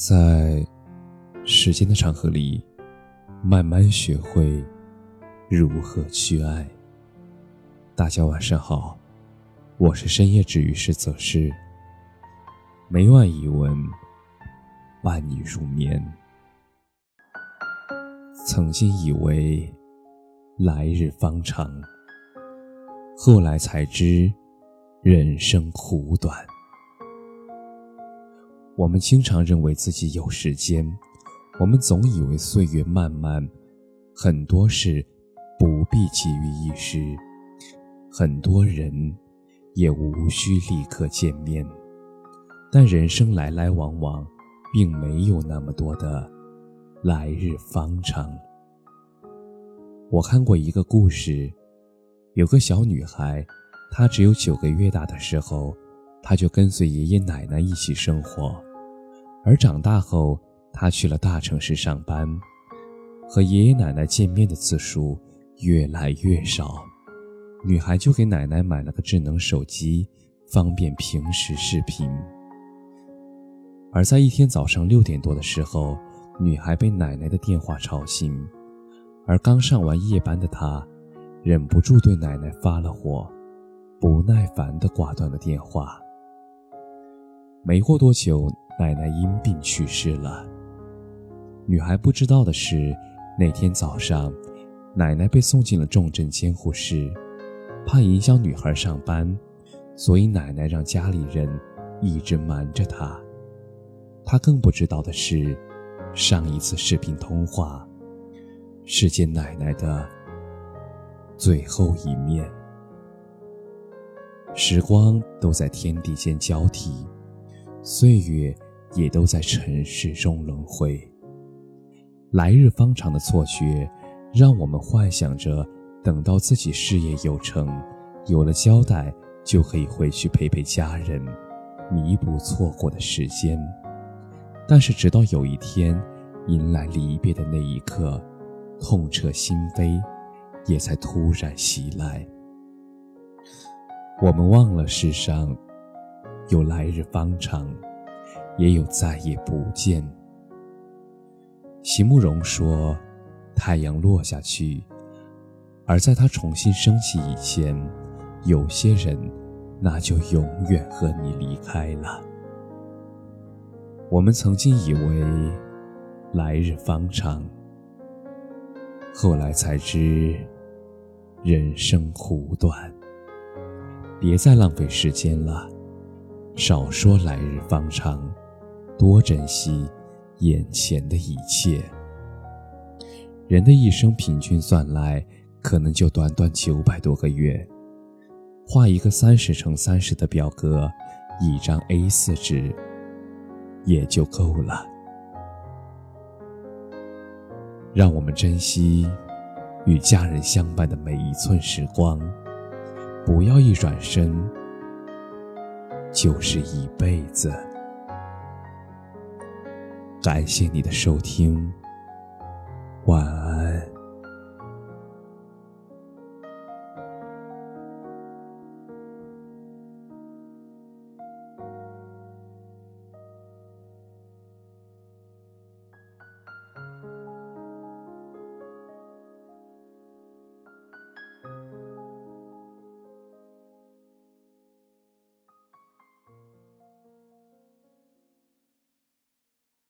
在时间的长河里，慢慢学会如何去爱。大家晚上好，我是深夜治愈师泽师。每晚一文，伴你入眠。曾经以为来日方长，后来才知人生苦短。我们经常认为自己有时间，我们总以为岁月漫漫，很多事不必急于一时，很多人也无需立刻见面。但人生来来往往，并没有那么多的来日方长。我看过一个故事，有个小女孩，她只有九个月大的时候，她就跟随爷爷奶奶一起生活。而长大后，他去了大城市上班，和爷爷奶奶见面的次数越来越少。女孩就给奶奶买了个智能手机，方便平时视频。而在一天早上六点多的时候，女孩被奶奶的电话吵醒，而刚上完夜班的她，忍不住对奶奶发了火，不耐烦地挂断了电话。没过多久。奶奶因病去世了。女孩不知道的是，那天早上，奶奶被送进了重症监护室，怕影响女孩上班，所以奶奶让家里人一直瞒着她。她更不知道的是，上一次视频通话是见奶奶的最后一面。时光都在天地间交替，岁月。也都在尘世中轮回。来日方长的错觉，让我们幻想着等到自己事业有成，有了交代，就可以回去陪陪家人，弥补错过的时间。但是，直到有一天，迎来离别的那一刻，痛彻心扉，也才突然袭来。我们忘了世上有来日方长。也有再也不见。席慕容说：“太阳落下去，而在它重新升起以前，有些人，那就永远和你离开了。”我们曾经以为来日方长，后来才知人生苦短。别再浪费时间了，少说来日方长。多珍惜眼前的一切。人的一生平均算来，可能就短短九百多个月。画一个三十乘三十的表格，一张 A 四纸也就够了。让我们珍惜与家人相伴的每一寸时光，不要一转身就是一辈子。感谢你的收听，晚安。